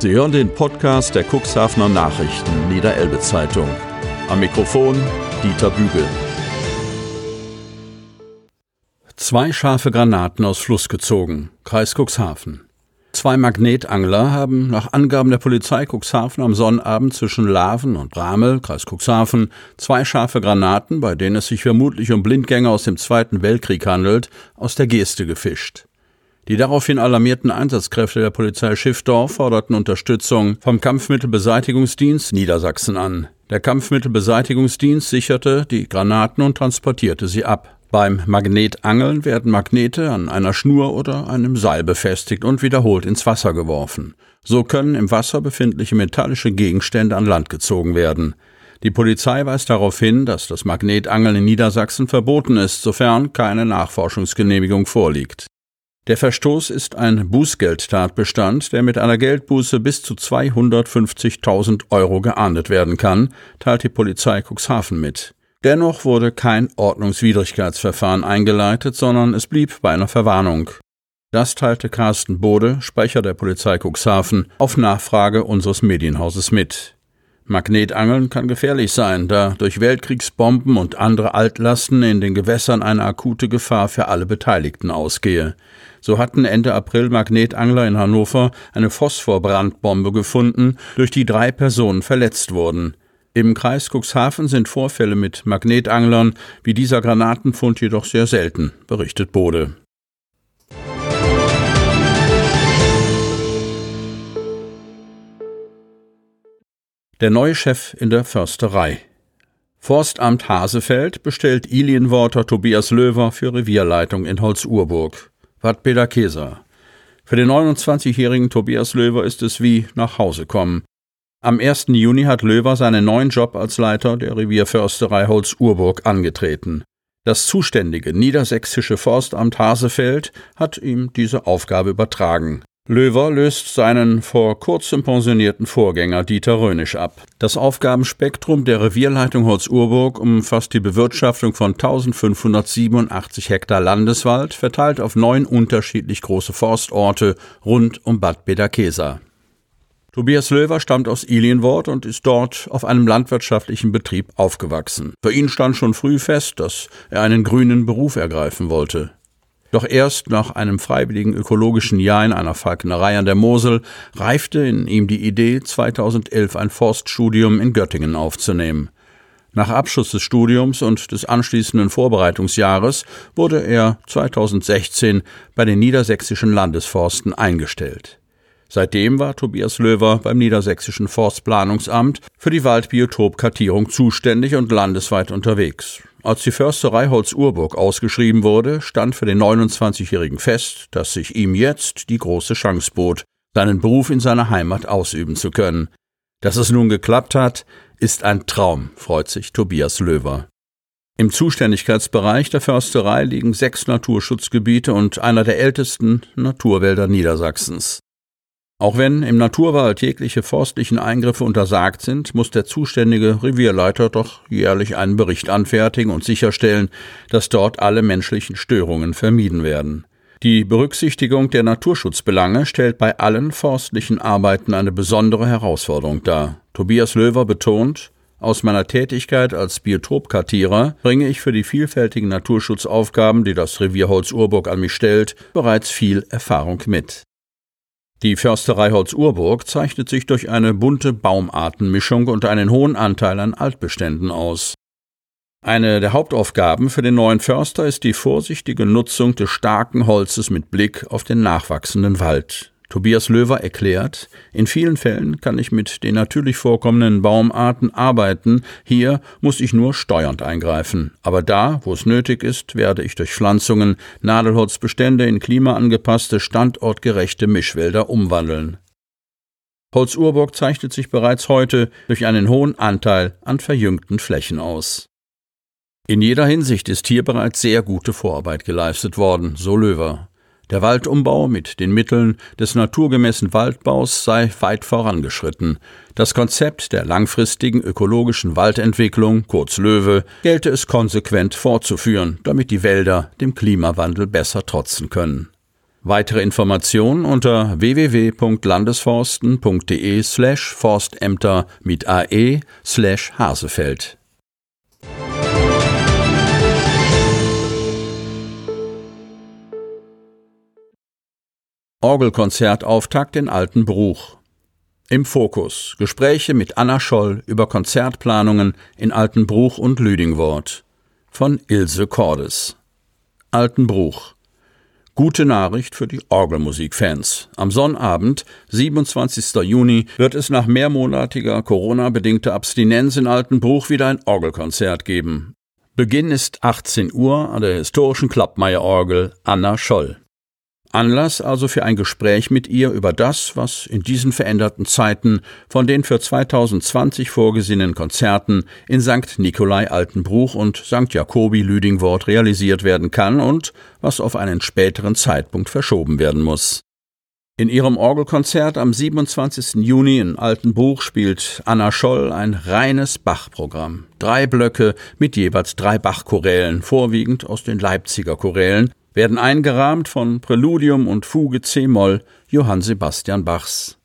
Sie hören den Podcast der Cuxhavener Nachrichten Niederelbe Zeitung. Am Mikrofon Dieter Bügel. Zwei scharfe Granaten aus Fluss gezogen. Kreis Cuxhaven. Zwei Magnetangler haben nach Angaben der Polizei Cuxhaven am Sonnabend zwischen Laven und Bramel, Kreis Cuxhaven, zwei scharfe Granaten, bei denen es sich vermutlich um Blindgänger aus dem Zweiten Weltkrieg handelt, aus der Geste gefischt. Die daraufhin alarmierten Einsatzkräfte der Polizei Schiffdorf forderten Unterstützung vom Kampfmittelbeseitigungsdienst Niedersachsen an. Der Kampfmittelbeseitigungsdienst sicherte die Granaten und transportierte sie ab. Beim Magnetangeln werden Magnete an einer Schnur oder einem Seil befestigt und wiederholt ins Wasser geworfen. So können im Wasser befindliche metallische Gegenstände an Land gezogen werden. Die Polizei weist darauf hin, dass das Magnetangeln in Niedersachsen verboten ist, sofern keine Nachforschungsgenehmigung vorliegt. Der Verstoß ist ein Bußgeldtatbestand, der mit einer Geldbuße bis zu 250.000 Euro geahndet werden kann, teilt die Polizei Cuxhaven mit. Dennoch wurde kein Ordnungswidrigkeitsverfahren eingeleitet, sondern es blieb bei einer Verwarnung. Das teilte Carsten Bode, Sprecher der Polizei Cuxhaven, auf Nachfrage unseres Medienhauses mit. Magnetangeln kann gefährlich sein, da durch Weltkriegsbomben und andere Altlasten in den Gewässern eine akute Gefahr für alle Beteiligten ausgehe. So hatten Ende April Magnetangler in Hannover eine Phosphorbrandbombe gefunden, durch die drei Personen verletzt wurden. Im Kreis Cuxhaven sind Vorfälle mit Magnetanglern wie dieser Granatenfund jedoch sehr selten, berichtet Bode. Der neue Chef in der Försterei. Forstamt Hasefeld bestellt Ilienworter Tobias Löwer für Revierleitung in Holzurburg. Wat Peter Keser. Für den 29-jährigen Tobias Löwer ist es wie nach Hause kommen. Am 1. Juni hat Löwer seinen neuen Job als Leiter der Revierförsterei Holzurburg angetreten. Das zuständige niedersächsische Forstamt Hasefeld hat ihm diese Aufgabe übertragen. Löwer löst seinen vor kurzem pensionierten Vorgänger Dieter Rönisch ab. Das Aufgabenspektrum der Revierleitung Holz-Urburg umfasst die Bewirtschaftung von 1587 Hektar Landeswald, verteilt auf neun unterschiedlich große Forstorte rund um Bad Bederkesa. Tobias Löwer stammt aus Ilienwort und ist dort auf einem landwirtschaftlichen Betrieb aufgewachsen. Für ihn stand schon früh fest, dass er einen grünen Beruf ergreifen wollte. Doch erst nach einem freiwilligen ökologischen Jahr in einer Falknerei an der Mosel reifte in ihm die Idee, 2011 ein Forststudium in Göttingen aufzunehmen. Nach Abschluss des Studiums und des anschließenden Vorbereitungsjahres wurde er 2016 bei den niedersächsischen Landesforsten eingestellt. Seitdem war Tobias Löwer beim Niedersächsischen Forstplanungsamt für die Waldbiotopkartierung zuständig und landesweit unterwegs. Als die Försterei Holz-Urburg ausgeschrieben wurde, stand für den 29-Jährigen fest, dass sich ihm jetzt die große Chance bot, seinen Beruf in seiner Heimat ausüben zu können. Dass es nun geklappt hat, ist ein Traum, freut sich Tobias Löwer. Im Zuständigkeitsbereich der Försterei liegen sechs Naturschutzgebiete und einer der ältesten Naturwälder Niedersachsens. Auch wenn im Naturwald jegliche forstlichen Eingriffe untersagt sind, muss der zuständige Revierleiter doch jährlich einen Bericht anfertigen und sicherstellen, dass dort alle menschlichen Störungen vermieden werden. Die Berücksichtigung der Naturschutzbelange stellt bei allen forstlichen Arbeiten eine besondere Herausforderung dar. Tobias Löwer betont, aus meiner Tätigkeit als Biotopkartierer bringe ich für die vielfältigen Naturschutzaufgaben, die das Revier Holz-Urburg an mich stellt, bereits viel Erfahrung mit. Die Försterei Holz-Urburg zeichnet sich durch eine bunte Baumartenmischung und einen hohen Anteil an Altbeständen aus. Eine der Hauptaufgaben für den neuen Förster ist die vorsichtige Nutzung des starken Holzes mit Blick auf den nachwachsenden Wald. Tobias Löwer erklärt, in vielen Fällen kann ich mit den natürlich vorkommenden Baumarten arbeiten, hier muss ich nur steuernd eingreifen. Aber da, wo es nötig ist, werde ich durch Pflanzungen Nadelholzbestände in klimaangepasste, standortgerechte Mischwälder umwandeln. Holz-Urburg zeichnet sich bereits heute durch einen hohen Anteil an verjüngten Flächen aus. In jeder Hinsicht ist hier bereits sehr gute Vorarbeit geleistet worden, so Löwer. Der Waldumbau mit den Mitteln des naturgemäßen Waldbaus sei weit vorangeschritten. Das Konzept der langfristigen ökologischen Waldentwicklung, kurz Löwe, gelte es konsequent fortzuführen, damit die Wälder dem Klimawandel besser trotzen können. Weitere Informationen unter www.landesforsten.de slash Forstämter mit AE slash Hasefeld. Orgelkonzertauftakt in Altenbruch. Im Fokus Gespräche mit Anna Scholl über Konzertplanungen in Altenbruch und Lüdingwort von Ilse Cordes. Altenbruch Gute Nachricht für die Orgelmusikfans. Am Sonnabend, 27. Juni, wird es nach mehrmonatiger Corona-bedingter Abstinenz in Altenbruch wieder ein Orgelkonzert geben. Beginn ist 18 Uhr an der historischen Klappmeier-Orgel Anna Scholl. Anlass also für ein Gespräch mit ihr über das, was in diesen veränderten Zeiten von den für 2020 vorgesehenen Konzerten in St. Nikolai Altenbruch und St. Jakobi Lüdingwort realisiert werden kann und was auf einen späteren Zeitpunkt verschoben werden muss. In ihrem Orgelkonzert am 27. Juni in Altenbruch spielt Anna Scholl ein reines Bach-Programm. Drei Blöcke mit jeweils drei Bach-Chorälen, vorwiegend aus den Leipziger Chorälen, werden eingerahmt von Präludium und Fuge C-Moll Johann Sebastian Bachs.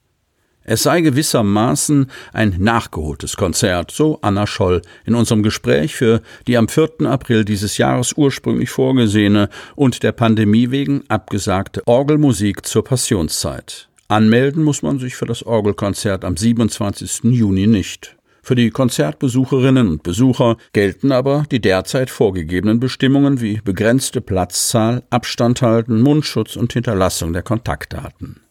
Es sei gewissermaßen ein nachgeholtes Konzert, so Anna Scholl in unserem Gespräch für die am 4. April dieses Jahres ursprünglich vorgesehene und der Pandemie wegen abgesagte Orgelmusik zur Passionszeit. Anmelden muss man sich für das Orgelkonzert am 27. Juni nicht. Für die Konzertbesucherinnen und Besucher gelten aber die derzeit vorgegebenen Bestimmungen wie begrenzte Platzzahl, Abstand halten, Mundschutz und Hinterlassung der Kontaktdaten.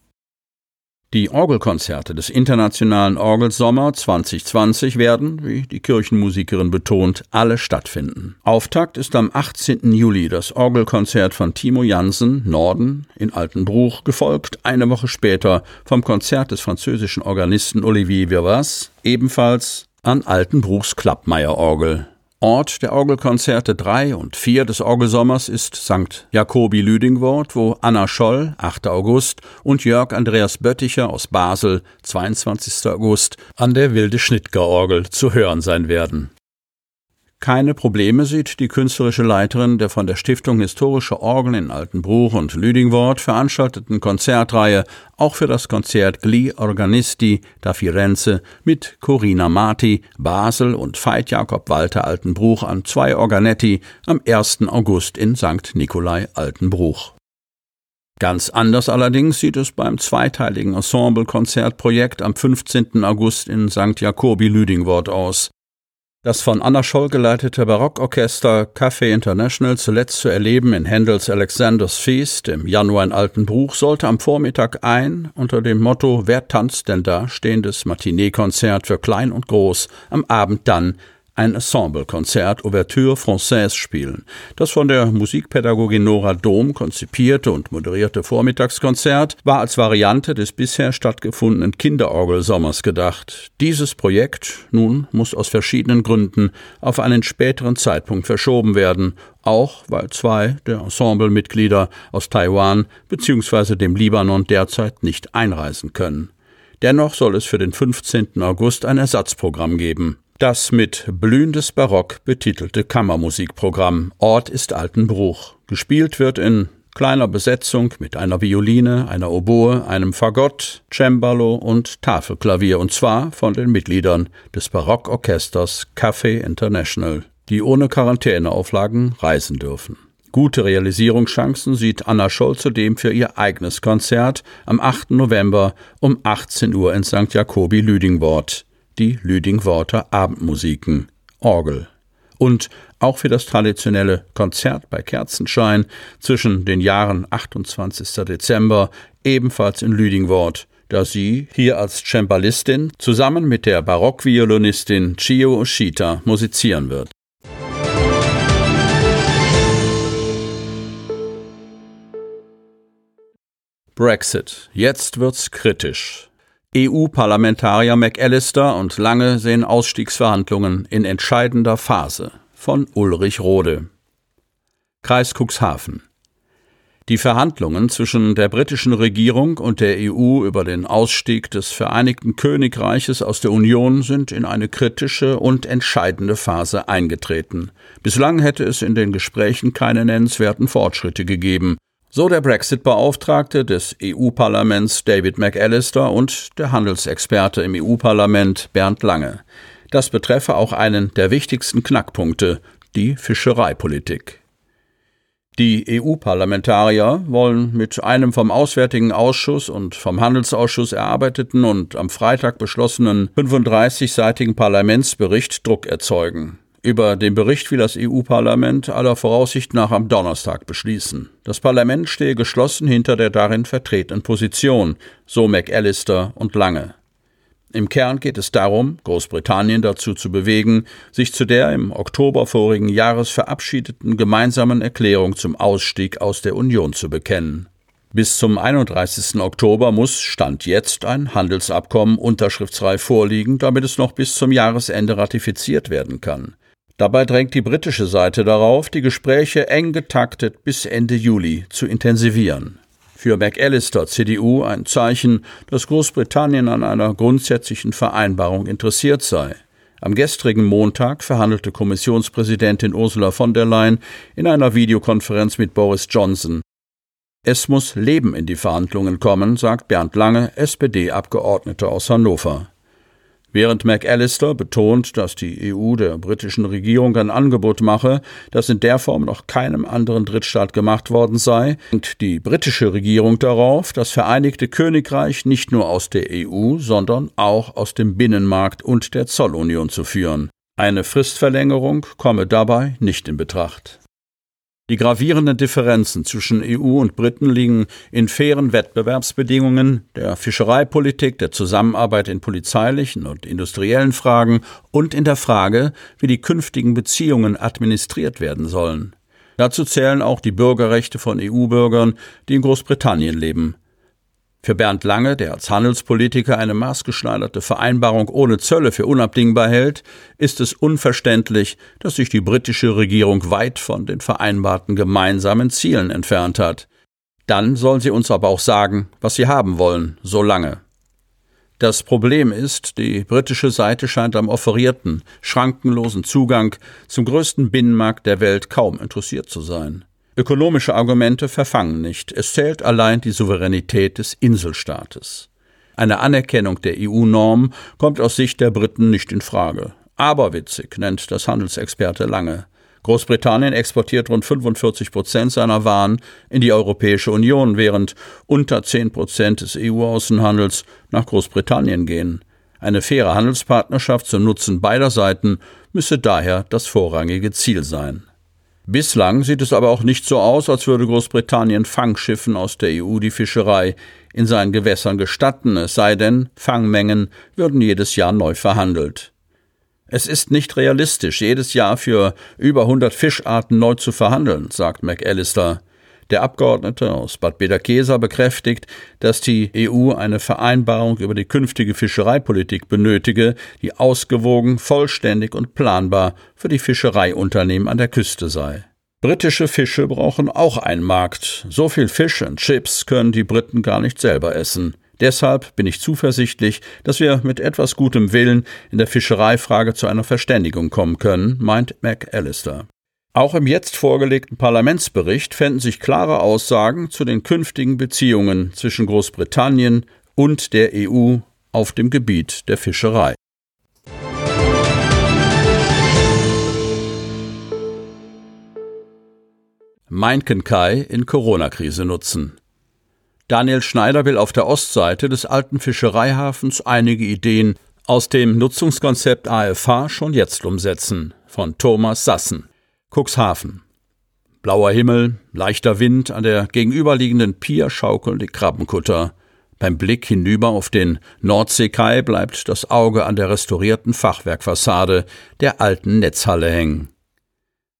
Die Orgelkonzerte des Internationalen Orgelsommer 2020 werden, wie die Kirchenmusikerin betont, alle stattfinden. Auftakt ist am 18. Juli das Orgelkonzert von Timo Jansen, Norden, in Altenbruch, gefolgt eine Woche später vom Konzert des französischen Organisten Olivier Virvas, ebenfalls an Altenbruchs Klappmeier-Orgel. Ort der Orgelkonzerte 3 und 4 des Orgelsommers ist St. Jakobi Lüdingwort, wo Anna Scholl, 8. August, und Jörg Andreas Bötticher aus Basel, 22. August, an der Wilde Schnittger Orgel zu hören sein werden. Keine Probleme sieht die künstlerische Leiterin der von der Stiftung Historische Orgeln in Altenbruch und Lüdingwort veranstalteten Konzertreihe auch für das Konzert Gli Organisti da Firenze mit Corina Marti, Basel und Veit Jakob Walter Altenbruch an zwei Organetti am 1. August in St. Nikolai Altenbruch. Ganz anders allerdings sieht es beim zweiteiligen Ensemble-Konzertprojekt am 15. August in St. Jakobi Lüdingwort aus. Das von Anna Scholl geleitete Barockorchester Café International zuletzt zu erleben in Händels Alexander's Feast im Januar in Altenbruch sollte am Vormittag ein unter dem Motto Wer tanzt denn da? stehendes Matinee-Konzert für klein und groß, am Abend dann ein Ensemblekonzert Ouverture Française spielen. Das von der Musikpädagogin Nora Dom konzipierte und moderierte Vormittagskonzert war als Variante des bisher stattgefundenen Kinderorgelsommers gedacht. Dieses Projekt nun muss aus verschiedenen Gründen auf einen späteren Zeitpunkt verschoben werden, auch weil zwei der Ensemblemitglieder aus Taiwan bzw. dem Libanon derzeit nicht einreisen können. Dennoch soll es für den 15. August ein Ersatzprogramm geben. Das mit Blühendes Barock betitelte Kammermusikprogramm Ort ist Altenbruch. Gespielt wird in kleiner Besetzung mit einer Violine, einer Oboe, einem Fagott, Cembalo und Tafelklavier und zwar von den Mitgliedern des Barockorchesters Café International, die ohne Quarantäneauflagen reisen dürfen. Gute Realisierungschancen sieht Anna Scholl zudem für ihr eigenes Konzert am 8. November um 18 Uhr in St. Jakobi Lüdingwort die Lüdingworter Abendmusiken, Orgel. Und auch für das traditionelle Konzert bei Kerzenschein zwischen den Jahren 28. Dezember ebenfalls in Lüdingwort, da sie hier als Cembalistin zusammen mit der Barockviolinistin Chio Oshita musizieren wird. Brexit. Jetzt wird's kritisch. EU-Parlamentarier McAllister und Lange sehen Ausstiegsverhandlungen in entscheidender Phase von Ulrich Rode. Kreis Cuxhaven. Die Verhandlungen zwischen der britischen Regierung und der EU über den Ausstieg des Vereinigten Königreiches aus der Union sind in eine kritische und entscheidende Phase eingetreten. Bislang hätte es in den Gesprächen keine nennenswerten Fortschritte gegeben. So der Brexit-Beauftragte des EU-Parlaments David McAllister und der Handelsexperte im EU-Parlament Bernd Lange. Das betreffe auch einen der wichtigsten Knackpunkte, die Fischereipolitik. Die EU-Parlamentarier wollen mit einem vom Auswärtigen Ausschuss und vom Handelsausschuss erarbeiteten und am Freitag beschlossenen 35-seitigen Parlamentsbericht Druck erzeugen. Über den Bericht will das EU-Parlament aller Voraussicht nach am Donnerstag beschließen. Das Parlament stehe geschlossen hinter der darin vertretenen Position, so McAllister und Lange. Im Kern geht es darum, Großbritannien dazu zu bewegen, sich zu der im Oktober vorigen Jahres verabschiedeten gemeinsamen Erklärung zum Ausstieg aus der Union zu bekennen. Bis zum 31. Oktober muss Stand jetzt ein Handelsabkommen unterschriftsreif vorliegen, damit es noch bis zum Jahresende ratifiziert werden kann. Dabei drängt die britische Seite darauf, die Gespräche eng getaktet bis Ende Juli zu intensivieren. Für McAllister CDU ein Zeichen, dass Großbritannien an einer grundsätzlichen Vereinbarung interessiert sei. Am gestrigen Montag verhandelte Kommissionspräsidentin Ursula von der Leyen in einer Videokonferenz mit Boris Johnson. Es muss Leben in die Verhandlungen kommen, sagt Bernd Lange, SPD-Abgeordneter aus Hannover. Während McAllister betont, dass die EU der britischen Regierung ein Angebot mache, das in der Form noch keinem anderen Drittstaat gemacht worden sei, denkt die britische Regierung darauf, das Vereinigte Königreich nicht nur aus der EU, sondern auch aus dem Binnenmarkt und der Zollunion zu führen. Eine Fristverlängerung komme dabei nicht in Betracht. Die gravierenden Differenzen zwischen EU und Briten liegen in fairen Wettbewerbsbedingungen, der Fischereipolitik, der Zusammenarbeit in polizeilichen und industriellen Fragen und in der Frage, wie die künftigen Beziehungen administriert werden sollen. Dazu zählen auch die Bürgerrechte von EU-Bürgern, die in Großbritannien leben. Für Bernd Lange, der als Handelspolitiker eine maßgeschneiderte Vereinbarung ohne Zölle für unabdingbar hält, ist es unverständlich, dass sich die britische Regierung weit von den vereinbarten gemeinsamen Zielen entfernt hat. Dann soll sie uns aber auch sagen, was sie haben wollen, so lange. Das Problem ist, die britische Seite scheint am offerierten, schrankenlosen Zugang zum größten Binnenmarkt der Welt kaum interessiert zu sein. Ökonomische Argumente verfangen nicht, es zählt allein die Souveränität des Inselstaates. Eine Anerkennung der EU-Norm kommt aus Sicht der Briten nicht in Frage. Aberwitzig nennt das Handelsexperte Lange. Großbritannien exportiert rund 45 Prozent seiner Waren in die Europäische Union, während unter 10 Prozent des EU-Außenhandels nach Großbritannien gehen. Eine faire Handelspartnerschaft zum Nutzen beider Seiten müsse daher das vorrangige Ziel sein. Bislang sieht es aber auch nicht so aus, als würde Großbritannien Fangschiffen aus der EU die Fischerei in seinen Gewässern gestatten, es sei denn, Fangmengen würden jedes Jahr neu verhandelt. Es ist nicht realistisch, jedes Jahr für über 100 Fischarten neu zu verhandeln, sagt McAllister. Der Abgeordnete aus Bad Bederkesa bekräftigt, dass die EU eine Vereinbarung über die künftige Fischereipolitik benötige, die ausgewogen, vollständig und planbar für die Fischereiunternehmen an der Küste sei. Britische Fische brauchen auch einen Markt. So viel Fisch und Chips können die Briten gar nicht selber essen. Deshalb bin ich zuversichtlich, dass wir mit etwas gutem Willen in der Fischereifrage zu einer Verständigung kommen können, meint McAllister. Auch im jetzt vorgelegten Parlamentsbericht fänden sich klare Aussagen zu den künftigen Beziehungen zwischen Großbritannien und der EU auf dem Gebiet der Fischerei. Meinkenkai in Corona-Krise nutzen. Daniel Schneider will auf der Ostseite des alten Fischereihafens einige Ideen aus dem Nutzungskonzept AFH schon jetzt umsetzen. Von Thomas Sassen. Cuxhaven. Blauer Himmel, leichter Wind, an der gegenüberliegenden Pier schaukeln die Krabbenkutter. Beim Blick hinüber auf den Nordseekai bleibt das Auge an der restaurierten Fachwerkfassade der alten Netzhalle hängen.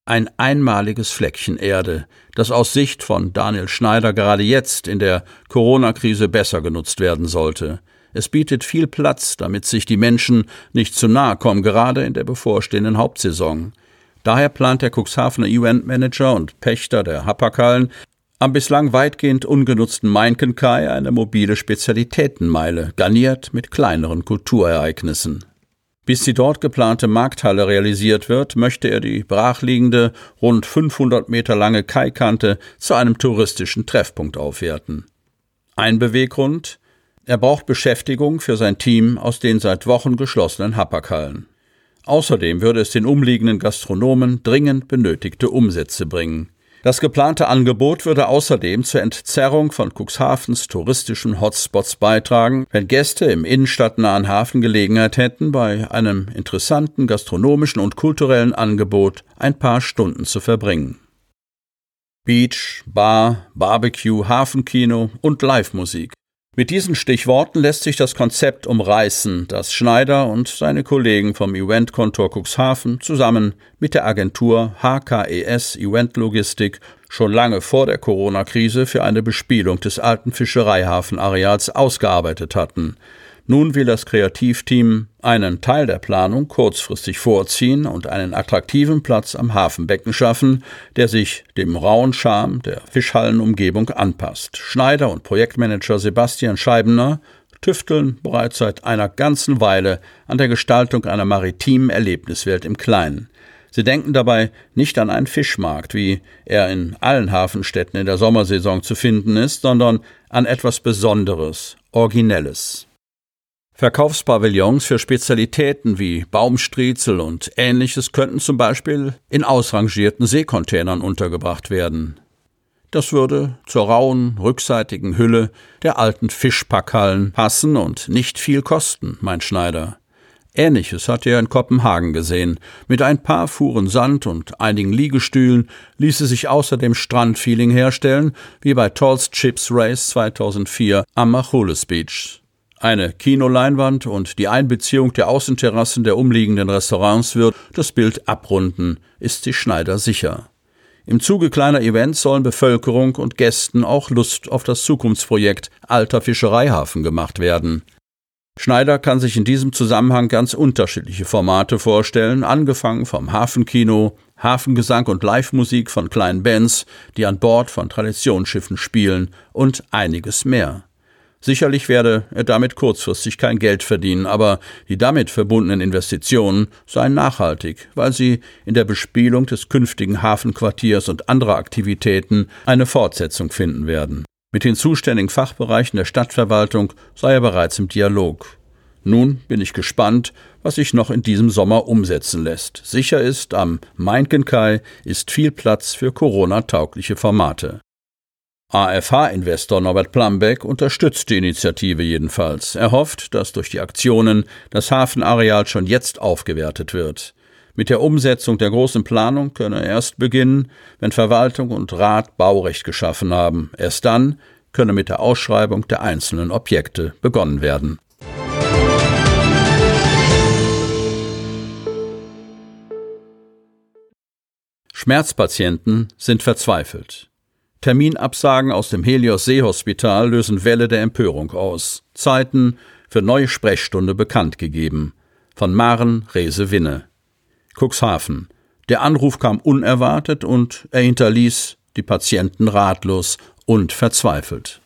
Ein einmaliges Fleckchen Erde, das aus Sicht von Daniel Schneider gerade jetzt in der Corona-Krise besser genutzt werden sollte. Es bietet viel Platz, damit sich die Menschen nicht zu nahe kommen, gerade in der bevorstehenden Hauptsaison. Daher plant der Cuxhavener Eventmanager und Pächter der Happerkallen am bislang weitgehend ungenutzten Mainkenkai eine mobile Spezialitätenmeile, garniert mit kleineren Kulturereignissen. Bis die dort geplante Markthalle realisiert wird, möchte er die brachliegende, rund 500 Meter lange Kaikante zu einem touristischen Treffpunkt aufwerten. Ein Beweggrund? Er braucht Beschäftigung für sein Team aus den seit Wochen geschlossenen Hapakhallen. Außerdem würde es den umliegenden Gastronomen dringend benötigte Umsätze bringen. Das geplante Angebot würde außerdem zur Entzerrung von Cuxhavens touristischen Hotspots beitragen, wenn Gäste im innenstadtnahen Hafen Gelegenheit hätten, bei einem interessanten gastronomischen und kulturellen Angebot ein paar Stunden zu verbringen. Beach, Bar, Barbecue, Hafenkino und Livemusik. Mit diesen Stichworten lässt sich das Konzept umreißen, das Schneider und seine Kollegen vom Eventkontor Cuxhaven zusammen mit der Agentur HKES Event Logistik schon lange vor der Corona-Krise für eine Bespielung des alten Fischereihafenareals ausgearbeitet hatten. Nun will das Kreativteam einen Teil der Planung kurzfristig vorziehen und einen attraktiven Platz am Hafenbecken schaffen, der sich dem rauen Charme der Fischhallenumgebung anpasst. Schneider und Projektmanager Sebastian Scheibener tüfteln bereits seit einer ganzen Weile an der Gestaltung einer maritimen Erlebniswelt im Kleinen. Sie denken dabei nicht an einen Fischmarkt, wie er in allen Hafenstädten in der Sommersaison zu finden ist, sondern an etwas Besonderes, Originelles. Verkaufspavillons für Spezialitäten wie Baumstriezel und ähnliches könnten zum Beispiel in ausrangierten Seekontainern untergebracht werden. Das würde zur rauen, rückseitigen Hülle der alten Fischpackhallen passen und nicht viel kosten, meint Schneider. Ähnliches hat er in Kopenhagen gesehen. Mit ein paar Fuhren Sand und einigen Liegestühlen ließe sich außerdem Strandfeeling herstellen, wie bei Tolls Chips Race 2004 am Machules Beach. Eine Kinoleinwand und die Einbeziehung der Außenterrassen der umliegenden Restaurants wird das Bild abrunden, ist sich Schneider sicher. Im Zuge kleiner Events sollen Bevölkerung und Gästen auch Lust auf das Zukunftsprojekt Alter Fischereihafen gemacht werden. Schneider kann sich in diesem Zusammenhang ganz unterschiedliche Formate vorstellen, angefangen vom Hafenkino, Hafengesang und Livemusik von kleinen Bands, die an Bord von Traditionsschiffen spielen und einiges mehr. Sicherlich werde er damit kurzfristig kein Geld verdienen, aber die damit verbundenen Investitionen seien nachhaltig, weil sie in der Bespielung des künftigen Hafenquartiers und anderer Aktivitäten eine Fortsetzung finden werden. Mit den zuständigen Fachbereichen der Stadtverwaltung sei er bereits im Dialog. Nun bin ich gespannt, was sich noch in diesem Sommer umsetzen lässt. Sicher ist, am Mainkenkai ist viel Platz für Corona-taugliche Formate. AFH-Investor Norbert Plambeck unterstützt die Initiative jedenfalls. Er hofft, dass durch die Aktionen das Hafenareal schon jetzt aufgewertet wird. Mit der Umsetzung der großen Planung könne er erst beginnen, wenn Verwaltung und Rat Baurecht geschaffen haben. Erst dann könne mit der Ausschreibung der einzelnen Objekte begonnen werden. Schmerzpatienten sind verzweifelt. Terminabsagen aus dem Helios Seehospital lösen Welle der Empörung aus. Zeiten für neue Sprechstunde bekannt gegeben. Von Maren Rese Winne. Cuxhaven. Der Anruf kam unerwartet und er hinterließ die Patienten ratlos und verzweifelt.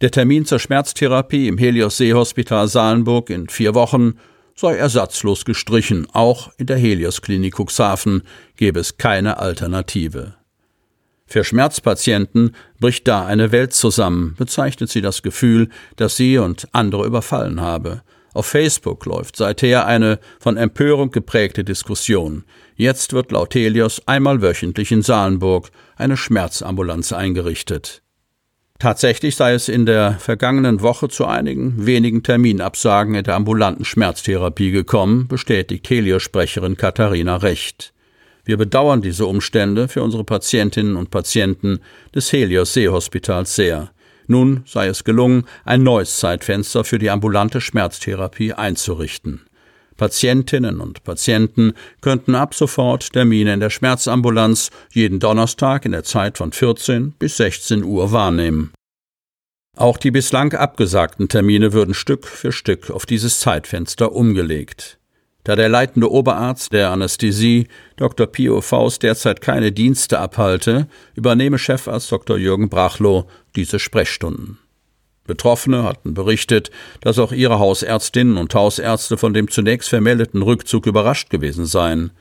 Der Termin zur Schmerztherapie im Helios Seehospital Salenburg in vier Wochen sei ersatzlos gestrichen. Auch in der Helios Klinik Cuxhaven gäbe es keine Alternative. Für Schmerzpatienten bricht da eine Welt zusammen, bezeichnet sie das Gefühl, das sie und andere überfallen habe. Auf Facebook läuft seither eine von Empörung geprägte Diskussion. Jetzt wird laut Helios einmal wöchentlich in Salenburg eine Schmerzambulanz eingerichtet. Tatsächlich sei es in der vergangenen Woche zu einigen wenigen Terminabsagen in der ambulanten Schmerztherapie gekommen, bestätigt Helios-Sprecherin Katharina Recht. Wir bedauern diese Umstände für unsere Patientinnen und Patienten des Helios Seehospitals sehr. Nun sei es gelungen, ein neues Zeitfenster für die ambulante Schmerztherapie einzurichten. Patientinnen und Patienten könnten ab sofort Termine in der Schmerzambulanz jeden Donnerstag in der Zeit von 14 bis 16 Uhr wahrnehmen. Auch die bislang abgesagten Termine würden Stück für Stück auf dieses Zeitfenster umgelegt. Da der leitende Oberarzt der Anästhesie, Dr. Pio Faust, derzeit keine Dienste abhalte, übernehme Chefarzt Dr. Jürgen Brachlow diese Sprechstunden. Betroffene hatten berichtet, dass auch ihre Hausärztinnen und Hausärzte von dem zunächst vermeldeten Rückzug überrascht gewesen seien.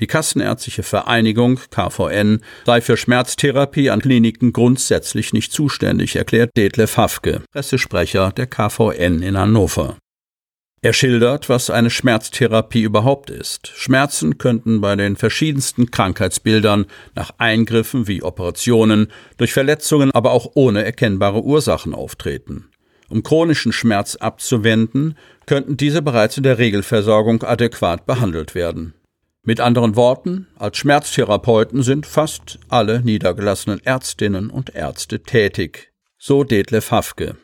Die Kassenärztliche Vereinigung KVN sei für Schmerztherapie an Kliniken grundsätzlich nicht zuständig, erklärt Detlef Hafke, Pressesprecher der KVN in Hannover. Er schildert, was eine Schmerztherapie überhaupt ist. Schmerzen könnten bei den verschiedensten Krankheitsbildern nach Eingriffen wie Operationen, durch Verletzungen, aber auch ohne erkennbare Ursachen auftreten. Um chronischen Schmerz abzuwenden, könnten diese bereits in der Regelversorgung adäquat behandelt werden. Mit anderen Worten, als Schmerztherapeuten sind fast alle niedergelassenen Ärztinnen und Ärzte tätig. So Detlef Hafke.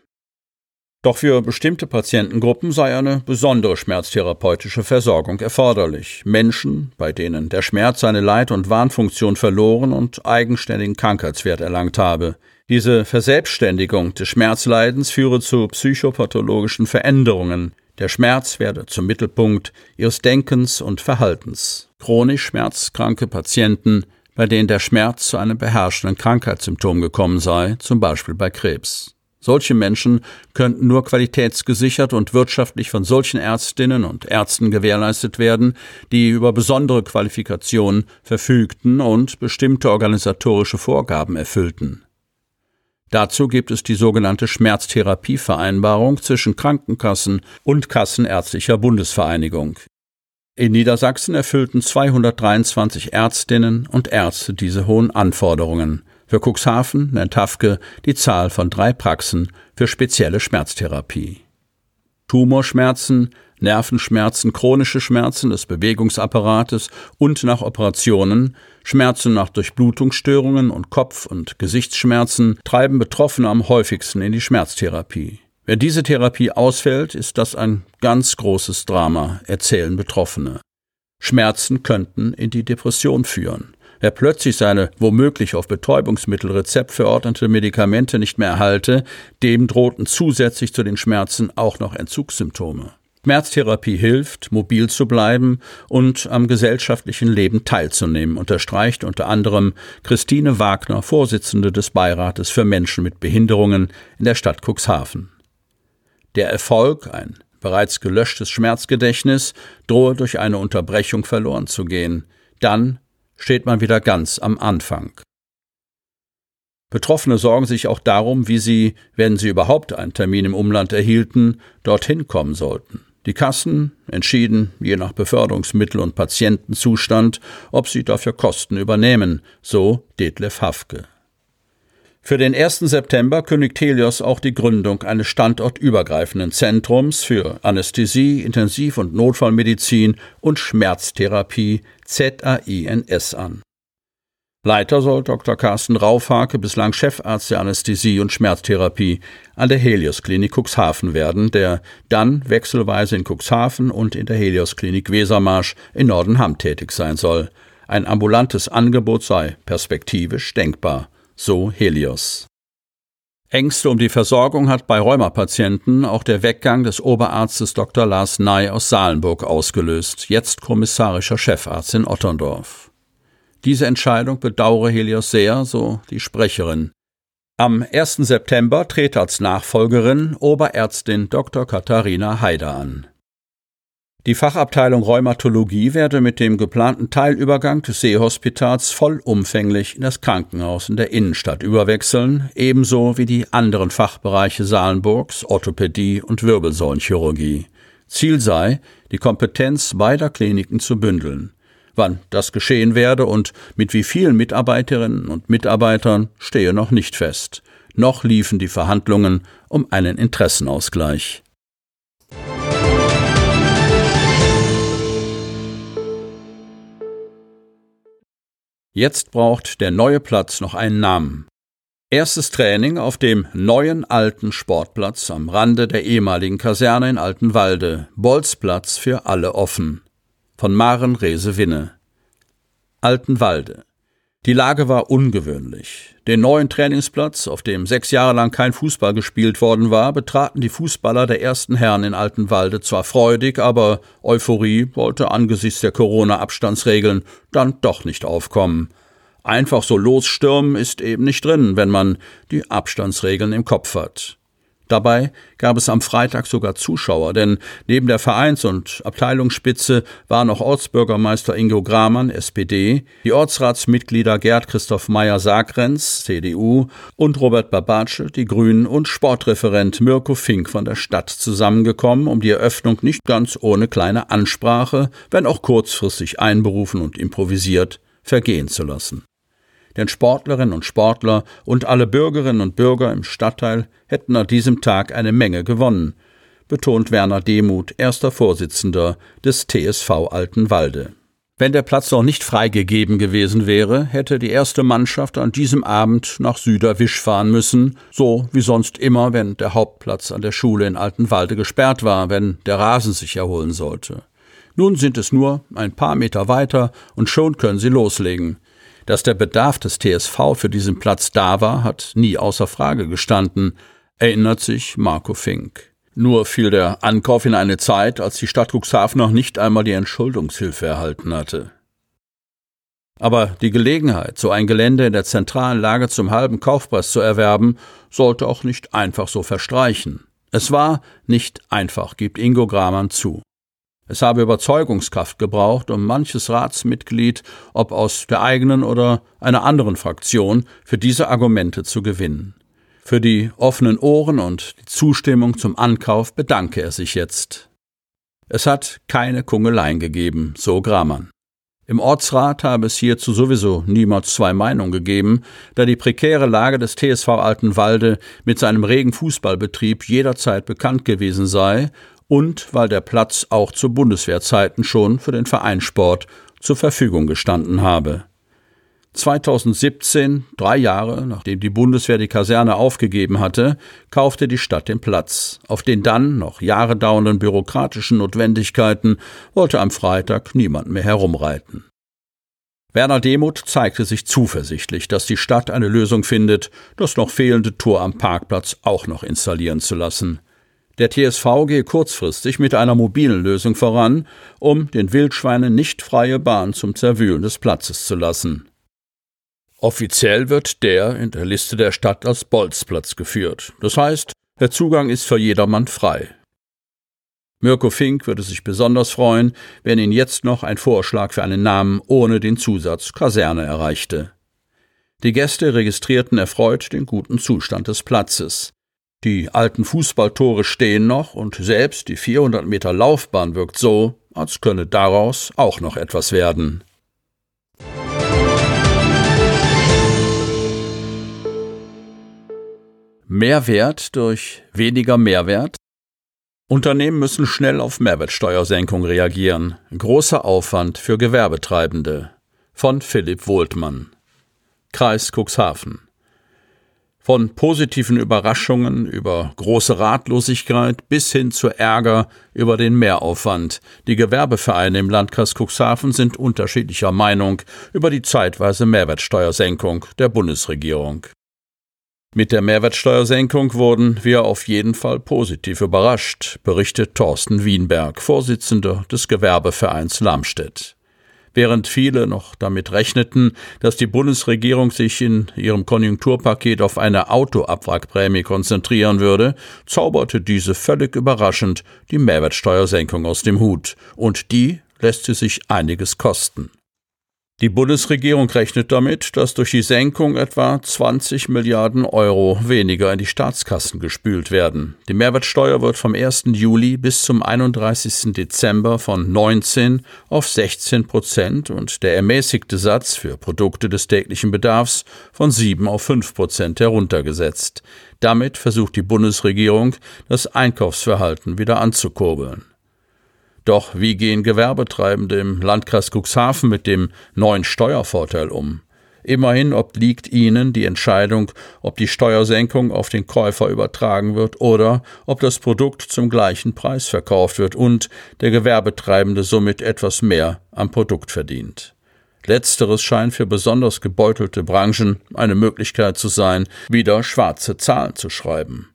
Doch für bestimmte Patientengruppen sei eine besondere schmerztherapeutische Versorgung erforderlich. Menschen, bei denen der Schmerz seine Leit- und Warnfunktion verloren und eigenständigen Krankheitswert erlangt habe. Diese Verselbstständigung des Schmerzleidens führe zu psychopathologischen Veränderungen, der Schmerz werde zum Mittelpunkt ihres Denkens und Verhaltens. Chronisch schmerzkranke Patienten, bei denen der Schmerz zu einem beherrschenden Krankheitssymptom gekommen sei, zum Beispiel bei Krebs. Solche Menschen könnten nur qualitätsgesichert und wirtschaftlich von solchen Ärztinnen und Ärzten gewährleistet werden, die über besondere Qualifikationen verfügten und bestimmte organisatorische Vorgaben erfüllten. Dazu gibt es die sogenannte Schmerztherapievereinbarung zwischen Krankenkassen und Kassenärztlicher Bundesvereinigung. In Niedersachsen erfüllten 223 Ärztinnen und Ärzte diese hohen Anforderungen. Für Cuxhaven nennt Hafke die Zahl von drei Praxen für spezielle Schmerztherapie. Tumorschmerzen, Nervenschmerzen, chronische Schmerzen des Bewegungsapparates und nach Operationen, Schmerzen nach Durchblutungsstörungen und Kopf- und Gesichtsschmerzen treiben Betroffene am häufigsten in die Schmerztherapie. Wenn diese Therapie ausfällt, ist das ein ganz großes Drama, erzählen Betroffene. Schmerzen könnten in die Depression führen. Wer plötzlich seine womöglich auf Betäubungsmittelrezept verordnete Medikamente nicht mehr erhalte, dem drohten zusätzlich zu den Schmerzen auch noch Entzugssymptome. Schmerztherapie hilft, mobil zu bleiben und am gesellschaftlichen Leben teilzunehmen, unterstreicht unter anderem Christine Wagner, Vorsitzende des Beirates für Menschen mit Behinderungen in der Stadt Cuxhaven. Der Erfolg, ein bereits gelöschtes Schmerzgedächtnis, drohe durch eine Unterbrechung verloren zu gehen. Dann steht man wieder ganz am Anfang. Betroffene sorgen sich auch darum, wie sie, wenn sie überhaupt einen Termin im Umland erhielten, dorthin kommen sollten. Die Kassen entschieden, je nach Beförderungsmittel und Patientenzustand, ob sie dafür Kosten übernehmen, so Detlef Hafke. Für den 1. September kündigt Helios auch die Gründung eines standortübergreifenden Zentrums für Anästhesie, Intensiv- und Notfallmedizin und Schmerztherapie ZAINS an. Leiter soll Dr. Carsten Raufhake, bislang Chefarzt der Anästhesie und Schmerztherapie an der Helios Klinik Cuxhaven werden, der dann wechselweise in Cuxhaven und in der Helios Klinik Wesermarsch in Nordenham tätig sein soll. Ein ambulantes Angebot sei perspektivisch denkbar, so Helios. Ängste um die Versorgung hat bei Rheumapatienten auch der Weggang des Oberarztes Dr. Lars Ney aus Salenburg ausgelöst, jetzt kommissarischer Chefarzt in Otterndorf. Diese Entscheidung bedauere Helios sehr, so die Sprecherin. Am 1. September trete als Nachfolgerin Oberärztin Dr. Katharina Haider an. Die Fachabteilung Rheumatologie werde mit dem geplanten Teilübergang des Seehospitals vollumfänglich in das Krankenhaus in der Innenstadt überwechseln, ebenso wie die anderen Fachbereiche Salenburgs, Orthopädie und Wirbelsäulenchirurgie. Ziel sei, die Kompetenz beider Kliniken zu bündeln. Wann das geschehen werde und mit wie vielen Mitarbeiterinnen und Mitarbeitern stehe noch nicht fest. Noch liefen die Verhandlungen um einen Interessenausgleich. Jetzt braucht der neue Platz noch einen Namen. Erstes Training auf dem neuen alten Sportplatz am Rande der ehemaligen Kaserne in Altenwalde. Bolzplatz für alle offen von Maren Rese-Winne. Altenwalde. Die Lage war ungewöhnlich. Den neuen Trainingsplatz, auf dem sechs Jahre lang kein Fußball gespielt worden war, betraten die Fußballer der ersten Herren in Altenwalde zwar freudig, aber Euphorie wollte angesichts der Corona-Abstandsregeln dann doch nicht aufkommen. Einfach so losstürmen ist eben nicht drin, wenn man die Abstandsregeln im Kopf hat. Dabei gab es am Freitag sogar Zuschauer, denn neben der Vereins- und Abteilungsspitze waren auch Ortsbürgermeister Ingo Gramann, SPD, die Ortsratsmitglieder Gerd Christoph Meyer-Sagrenz, CDU und Robert Babatsche, die Grünen und Sportreferent Mirko Fink von der Stadt zusammengekommen, um die Eröffnung nicht ganz ohne kleine Ansprache, wenn auch kurzfristig einberufen und improvisiert, vergehen zu lassen denn Sportlerinnen und Sportler und alle Bürgerinnen und Bürger im Stadtteil hätten an diesem Tag eine Menge gewonnen, betont Werner Demuth, erster Vorsitzender des TSV Altenwalde. Wenn der Platz noch nicht freigegeben gewesen wäre, hätte die erste Mannschaft an diesem Abend nach Süderwisch fahren müssen, so wie sonst immer, wenn der Hauptplatz an der Schule in Altenwalde gesperrt war, wenn der Rasen sich erholen sollte. Nun sind es nur ein paar Meter weiter und schon können sie loslegen. Dass der Bedarf des TSV für diesen Platz da war, hat nie außer Frage gestanden, erinnert sich Marco Fink. Nur fiel der Ankauf in eine Zeit, als die Stadt Cuxhaven noch nicht einmal die Entschuldungshilfe erhalten hatte. Aber die Gelegenheit, so ein Gelände in der zentralen Lage zum halben Kaufpreis zu erwerben, sollte auch nicht einfach so verstreichen. Es war nicht einfach, gibt Ingo Gramann zu. Es habe Überzeugungskraft gebraucht, um manches Ratsmitglied, ob aus der eigenen oder einer anderen Fraktion, für diese Argumente zu gewinnen. Für die offenen Ohren und die Zustimmung zum Ankauf bedanke er sich jetzt. Es hat keine Kungeleien gegeben, so Gramann. Im Ortsrat habe es hierzu sowieso niemals zwei Meinungen gegeben, da die prekäre Lage des TSV Altenwalde mit seinem regen Fußballbetrieb jederzeit bekannt gewesen sei und weil der Platz auch zu Bundeswehrzeiten schon für den Vereinssport zur Verfügung gestanden habe. 2017, drei Jahre nachdem die Bundeswehr die Kaserne aufgegeben hatte, kaufte die Stadt den Platz. Auf den dann noch Jahre dauernden bürokratischen Notwendigkeiten wollte am Freitag niemand mehr herumreiten. Werner Demuth zeigte sich zuversichtlich, dass die Stadt eine Lösung findet, das noch fehlende Tor am Parkplatz auch noch installieren zu lassen. Der TSV gehe kurzfristig mit einer mobilen Lösung voran, um den Wildschweinen nicht freie Bahn zum Zerwühlen des Platzes zu lassen. Offiziell wird der in der Liste der Stadt als Bolzplatz geführt. Das heißt, der Zugang ist für jedermann frei. Mirko Fink würde sich besonders freuen, wenn ihn jetzt noch ein Vorschlag für einen Namen ohne den Zusatz Kaserne erreichte. Die Gäste registrierten erfreut den guten Zustand des Platzes. Die alten Fußballtore stehen noch und selbst die 400 Meter Laufbahn wirkt so, als könne daraus auch noch etwas werden. Mehrwert durch weniger Mehrwert? Unternehmen müssen schnell auf Mehrwertsteuersenkung reagieren. Großer Aufwand für Gewerbetreibende. Von Philipp Wohltmann. Kreis Cuxhaven. Von positiven Überraschungen über große Ratlosigkeit bis hin zu Ärger über den Mehraufwand. Die Gewerbevereine im Landkreis Cuxhaven sind unterschiedlicher Meinung über die zeitweise Mehrwertsteuersenkung der Bundesregierung. Mit der Mehrwertsteuersenkung wurden wir auf jeden Fall positiv überrascht, berichtet Thorsten Wienberg, Vorsitzender des Gewerbevereins Lamstedt. Während viele noch damit rechneten, dass die Bundesregierung sich in ihrem Konjunkturpaket auf eine Autoabwrackprämie konzentrieren würde, zauberte diese völlig überraschend die Mehrwertsteuersenkung aus dem Hut, und die lässt sie sich einiges kosten. Die Bundesregierung rechnet damit, dass durch die Senkung etwa 20 Milliarden Euro weniger in die Staatskassen gespült werden. Die Mehrwertsteuer wird vom 1. Juli bis zum 31. Dezember von 19 auf 16 Prozent und der ermäßigte Satz für Produkte des täglichen Bedarfs von 7 auf 5 Prozent heruntergesetzt. Damit versucht die Bundesregierung, das Einkaufsverhalten wieder anzukurbeln. Doch wie gehen Gewerbetreibende im Landkreis Cuxhaven mit dem neuen Steuervorteil um? Immerhin obliegt ihnen die Entscheidung, ob die Steuersenkung auf den Käufer übertragen wird oder ob das Produkt zum gleichen Preis verkauft wird und der Gewerbetreibende somit etwas mehr am Produkt verdient. Letzteres scheint für besonders gebeutelte Branchen eine Möglichkeit zu sein, wieder schwarze Zahlen zu schreiben.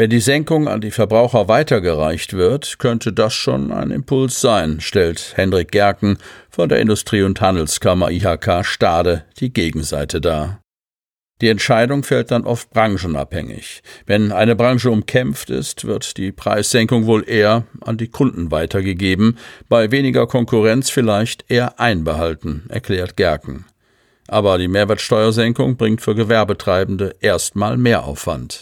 Wenn die Senkung an die Verbraucher weitergereicht wird, könnte das schon ein Impuls sein, stellt Hendrik Gerken von der Industrie- und Handelskammer IHK Stade die Gegenseite dar. Die Entscheidung fällt dann oft branchenabhängig. Wenn eine Branche umkämpft ist, wird die Preissenkung wohl eher an die Kunden weitergegeben, bei weniger Konkurrenz vielleicht eher einbehalten, erklärt Gerken. Aber die Mehrwertsteuersenkung bringt für Gewerbetreibende erstmal Mehraufwand.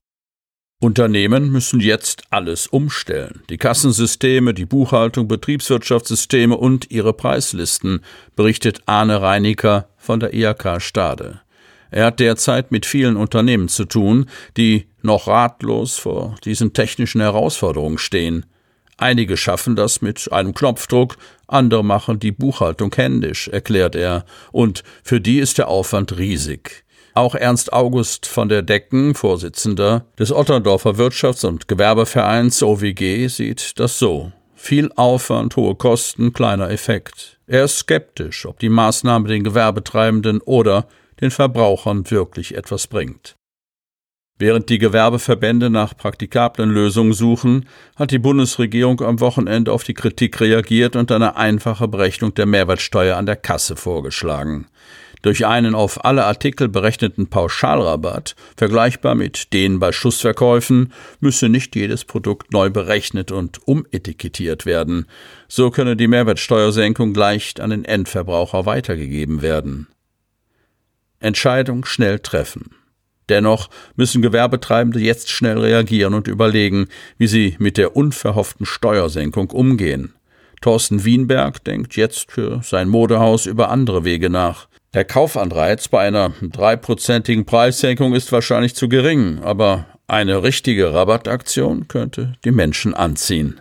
Unternehmen müssen jetzt alles umstellen. Die Kassensysteme, die Buchhaltung, Betriebswirtschaftssysteme und ihre Preislisten, berichtet Arne Reiniker von der IHK Stade. Er hat derzeit mit vielen Unternehmen zu tun, die noch ratlos vor diesen technischen Herausforderungen stehen. Einige schaffen das mit einem Knopfdruck, andere machen die Buchhaltung händisch, erklärt er, und für die ist der Aufwand riesig. Auch Ernst August von der Decken, Vorsitzender des Otterndorfer Wirtschafts- und Gewerbevereins OWG, sieht das so. Viel Aufwand, hohe Kosten, kleiner Effekt. Er ist skeptisch, ob die Maßnahme den Gewerbetreibenden oder den Verbrauchern wirklich etwas bringt. Während die Gewerbeverbände nach praktikablen Lösungen suchen, hat die Bundesregierung am Wochenende auf die Kritik reagiert und eine einfache Berechnung der Mehrwertsteuer an der Kasse vorgeschlagen. Durch einen auf alle Artikel berechneten Pauschalrabatt, vergleichbar mit den bei Schussverkäufen, müsse nicht jedes Produkt neu berechnet und umetikettiert werden. So könne die Mehrwertsteuersenkung leicht an den Endverbraucher weitergegeben werden. Entscheidung schnell treffen. Dennoch müssen Gewerbetreibende jetzt schnell reagieren und überlegen, wie sie mit der unverhofften Steuersenkung umgehen. Thorsten Wienberg denkt jetzt für sein Modehaus über andere Wege nach. Der Kaufanreiz bei einer dreiprozentigen Preissenkung ist wahrscheinlich zu gering, aber eine richtige Rabattaktion könnte die Menschen anziehen.